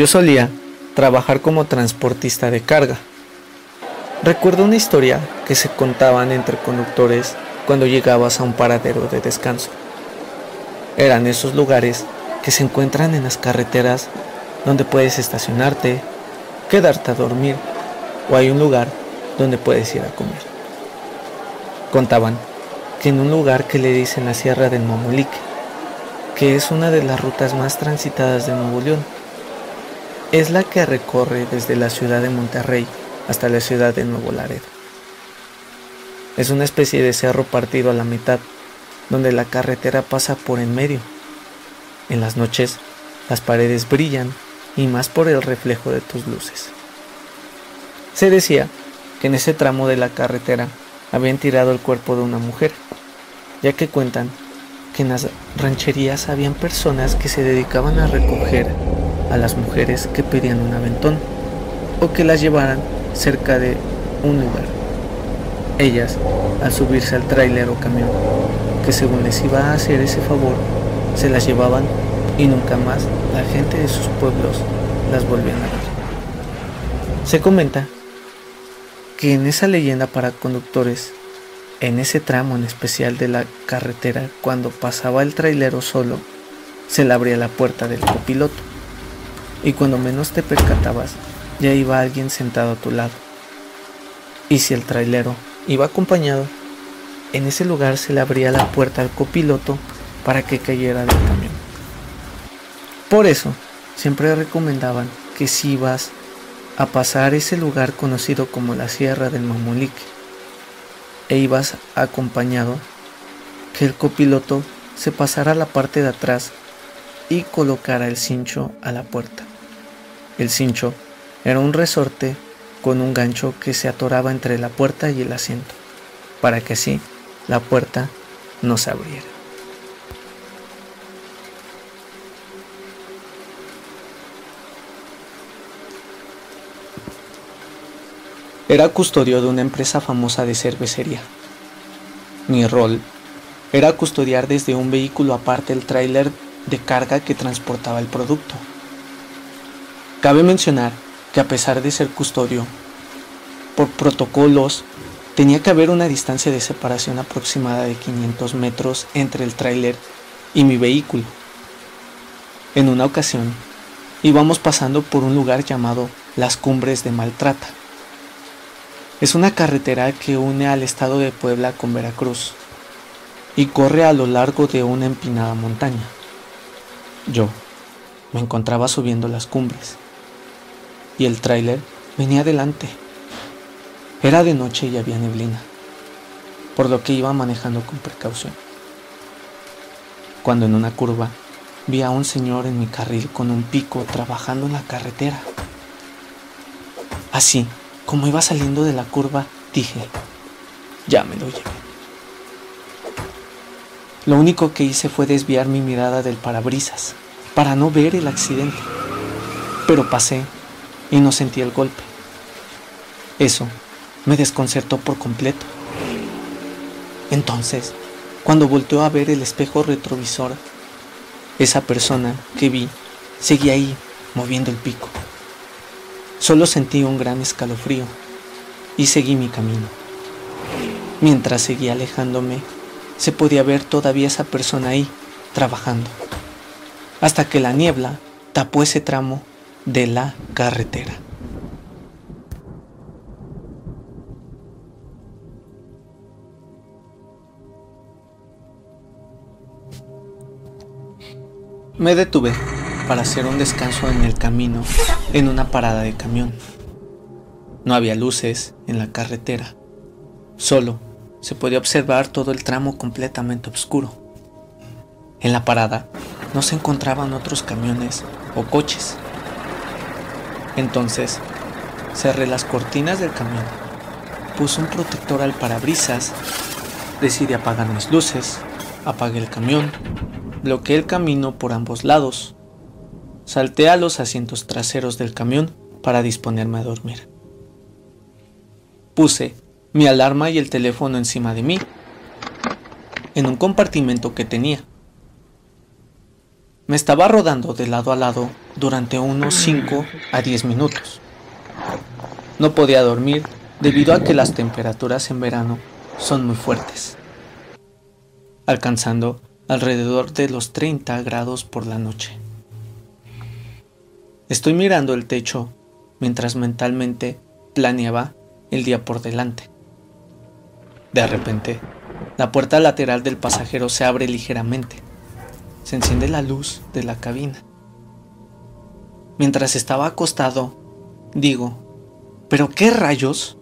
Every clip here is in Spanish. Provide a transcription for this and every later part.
Yo solía trabajar como transportista de carga. Recuerdo una historia que se contaban entre conductores cuando llegabas a un paradero de descanso. Eran esos lugares que se encuentran en las carreteras donde puedes estacionarte, quedarte a dormir o hay un lugar donde puedes ir a comer. Contaban que en un lugar que le dicen la Sierra del Momulique, que es una de las rutas más transitadas de Nuevo León, es la que recorre desde la ciudad de Monterrey hasta la ciudad de Nuevo Laredo. Es una especie de cerro partido a la mitad, donde la carretera pasa por en medio. En las noches, las paredes brillan y más por el reflejo de tus luces. Se decía que en ese tramo de la carretera habían tirado el cuerpo de una mujer, ya que cuentan que en las rancherías habían personas que se dedicaban a recoger a las mujeres que pedían un aventón o que las llevaran cerca de un lugar. Ellas, al subirse al tráiler o camión, que según les iba a hacer ese favor, se las llevaban y nunca más la gente de sus pueblos las volvían a ver. Se comenta que en esa leyenda para conductores, en ese tramo en especial de la carretera, cuando pasaba el trailero solo, se le abría la puerta del copiloto y cuando menos te percatabas ya iba alguien sentado a tu lado. Y si el trailero iba acompañado, en ese lugar se le abría la puerta al copiloto para que cayera del camión. Por eso, siempre recomendaban que si ibas a pasar ese lugar conocido como la Sierra del Mamulique e ibas acompañado, que el copiloto se pasara a la parte de atrás y colocara el cincho a la puerta. El cincho era un resorte con un gancho que se atoraba entre la puerta y el asiento, para que así la puerta no se abriera. Era custodio de una empresa famosa de cervecería. Mi rol era custodiar desde un vehículo aparte el tráiler de carga que transportaba el producto. Cabe mencionar que a pesar de ser custodio, por protocolos tenía que haber una distancia de separación aproximada de 500 metros entre el tráiler y mi vehículo. En una ocasión, íbamos pasando por un lugar llamado Las Cumbres de Maltrata es una carretera que une al estado de Puebla con Veracruz y corre a lo largo de una empinada montaña. Yo me encontraba subiendo las cumbres y el tráiler venía adelante. Era de noche y había neblina, por lo que iba manejando con precaución. Cuando en una curva vi a un señor en mi carril con un pico trabajando en la carretera. Así como iba saliendo de la curva, dije, ya me lo llevé. Lo único que hice fue desviar mi mirada del parabrisas para no ver el accidente. Pero pasé y no sentí el golpe. Eso me desconcertó por completo. Entonces, cuando volteó a ver el espejo retrovisor, esa persona que vi seguía ahí moviendo el pico. Solo sentí un gran escalofrío y seguí mi camino. Mientras seguía alejándome, se podía ver todavía esa persona ahí, trabajando, hasta que la niebla tapó ese tramo de la carretera. Me detuve para hacer un descanso en el camino en una parada de camión. No había luces en la carretera, solo se podía observar todo el tramo completamente oscuro. En la parada no se encontraban otros camiones o coches. Entonces cerré las cortinas del camión, puse un protector al parabrisas, decidí apagar mis luces, apagué el camión, bloqueé el camino por ambos lados Salté a los asientos traseros del camión para disponerme a dormir. Puse mi alarma y el teléfono encima de mí, en un compartimento que tenía. Me estaba rodando de lado a lado durante unos 5 a 10 minutos. No podía dormir debido a que las temperaturas en verano son muy fuertes, alcanzando alrededor de los 30 grados por la noche. Estoy mirando el techo mientras mentalmente planeaba el día por delante. De repente, la puerta lateral del pasajero se abre ligeramente. Se enciende la luz de la cabina. Mientras estaba acostado, digo, ¿pero qué rayos?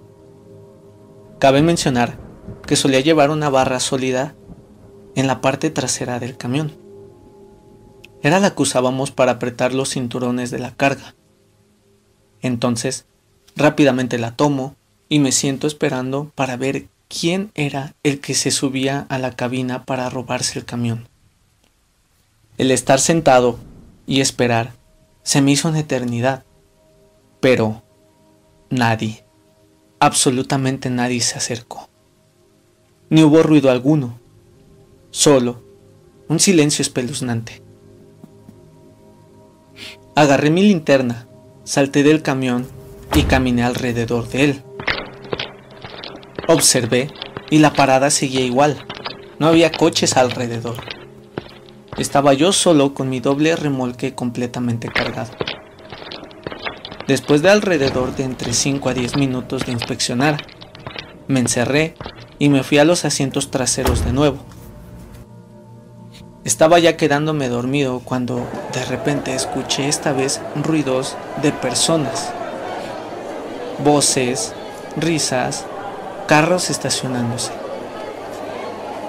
Cabe mencionar que solía llevar una barra sólida en la parte trasera del camión. Era la que usábamos para apretar los cinturones de la carga. Entonces, rápidamente la tomo y me siento esperando para ver quién era el que se subía a la cabina para robarse el camión. El estar sentado y esperar se me hizo una eternidad, pero nadie, absolutamente nadie se acercó. Ni hubo ruido alguno, solo un silencio espeluznante. Agarré mi linterna, salté del camión y caminé alrededor de él. Observé y la parada seguía igual. No había coches alrededor. Estaba yo solo con mi doble remolque completamente cargado. Después de alrededor de entre 5 a 10 minutos de inspeccionar, me encerré y me fui a los asientos traseros de nuevo. Estaba ya quedándome dormido cuando de repente escuché esta vez ruidos de personas, voces, risas, carros estacionándose.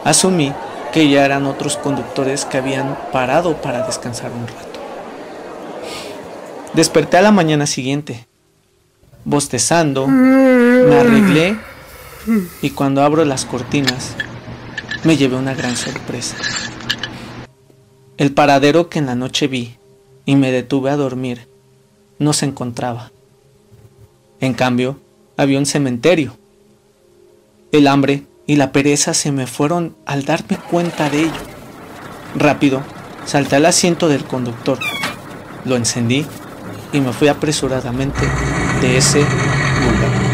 Asumí que ya eran otros conductores que habían parado para descansar un rato. Desperté a la mañana siguiente, bostezando, me arreglé y cuando abro las cortinas me llevé una gran sorpresa. El paradero que en la noche vi y me detuve a dormir no se encontraba. En cambio, había un cementerio el hambre y la pereza se me fueron al darme cuenta de ello. Rápido, salté al asiento del conductor, lo encendí y me fui apresuradamente de ese lugar.